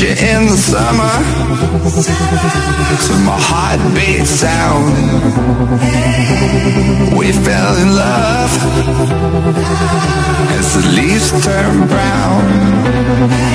you in the summer To my heartbeat sound. We fell in love As the leaves turn brown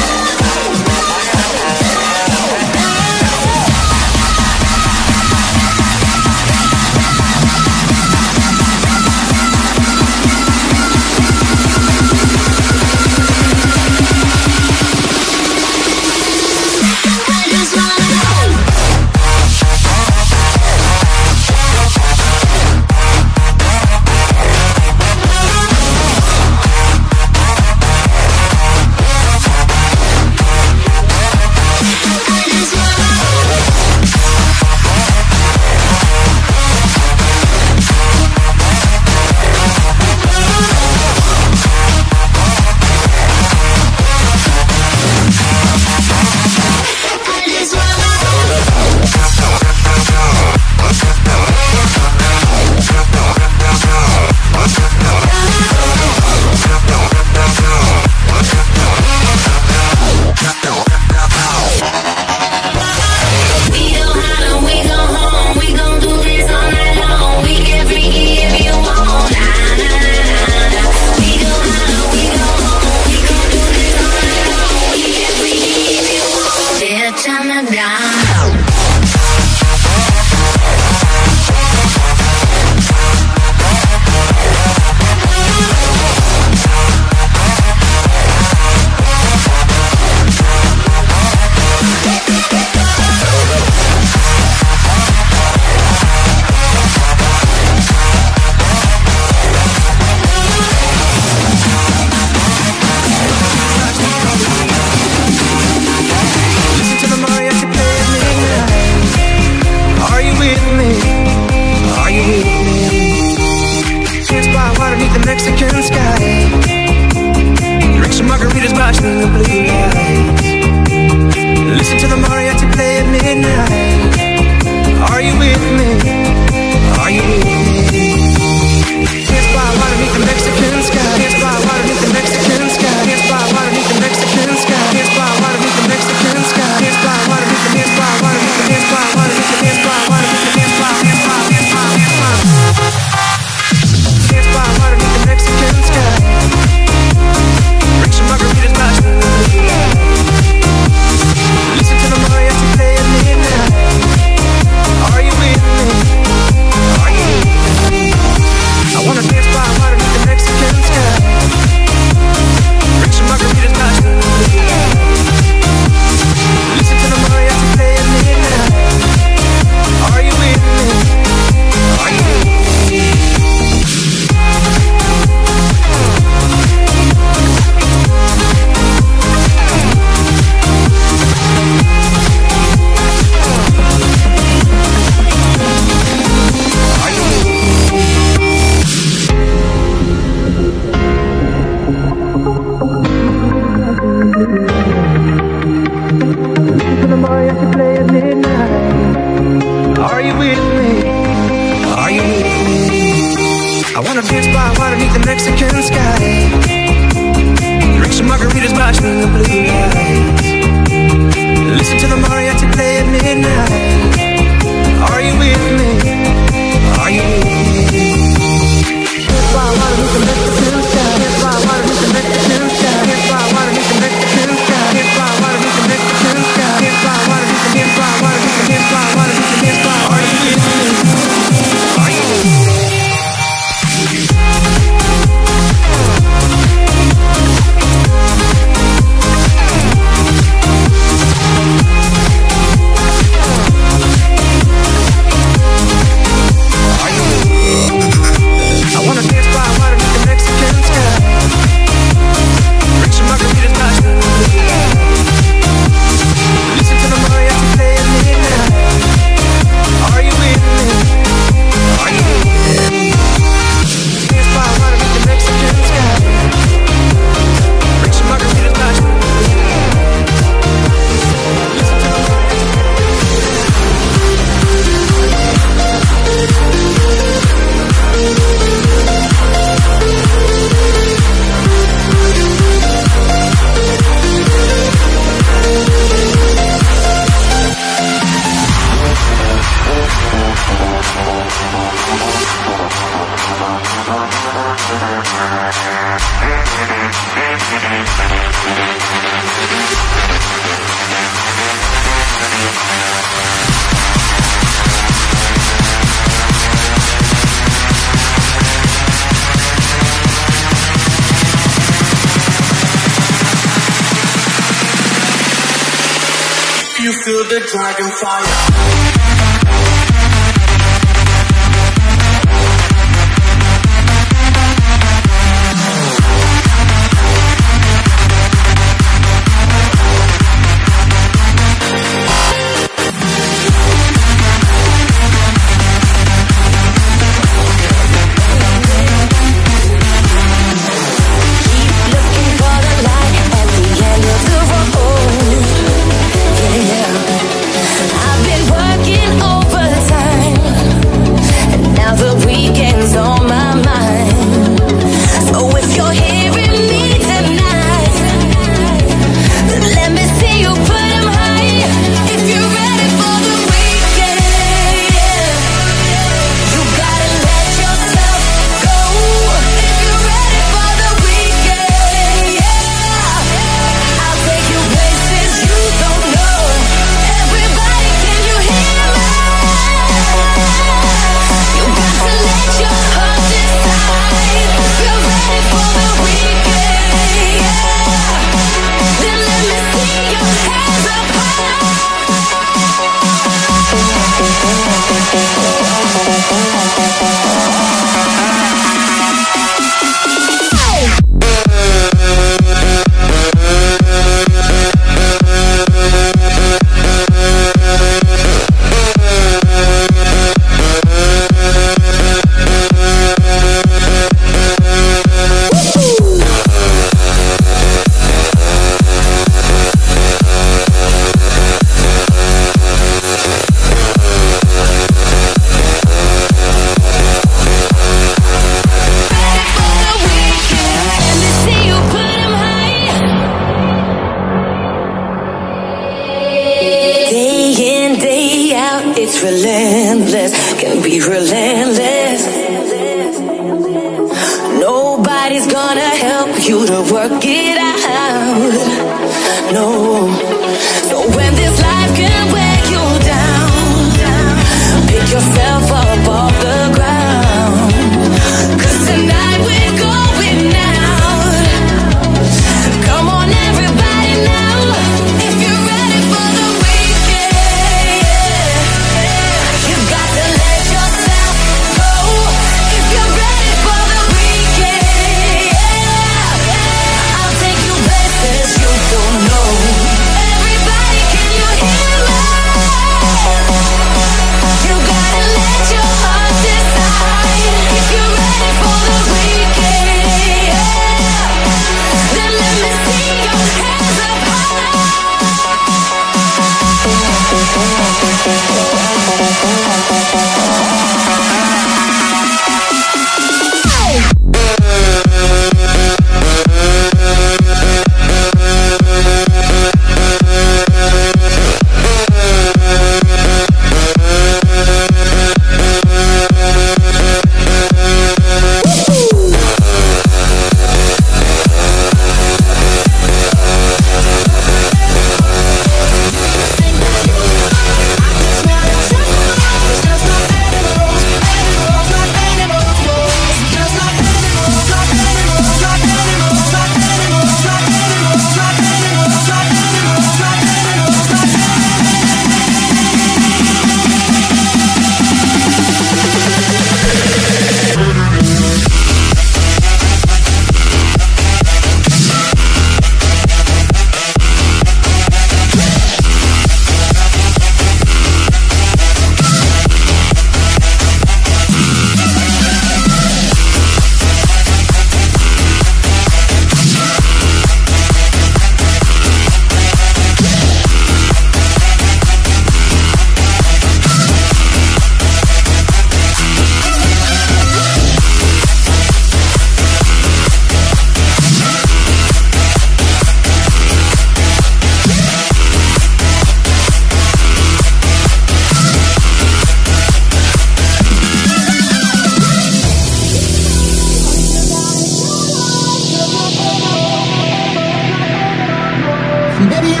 Maybe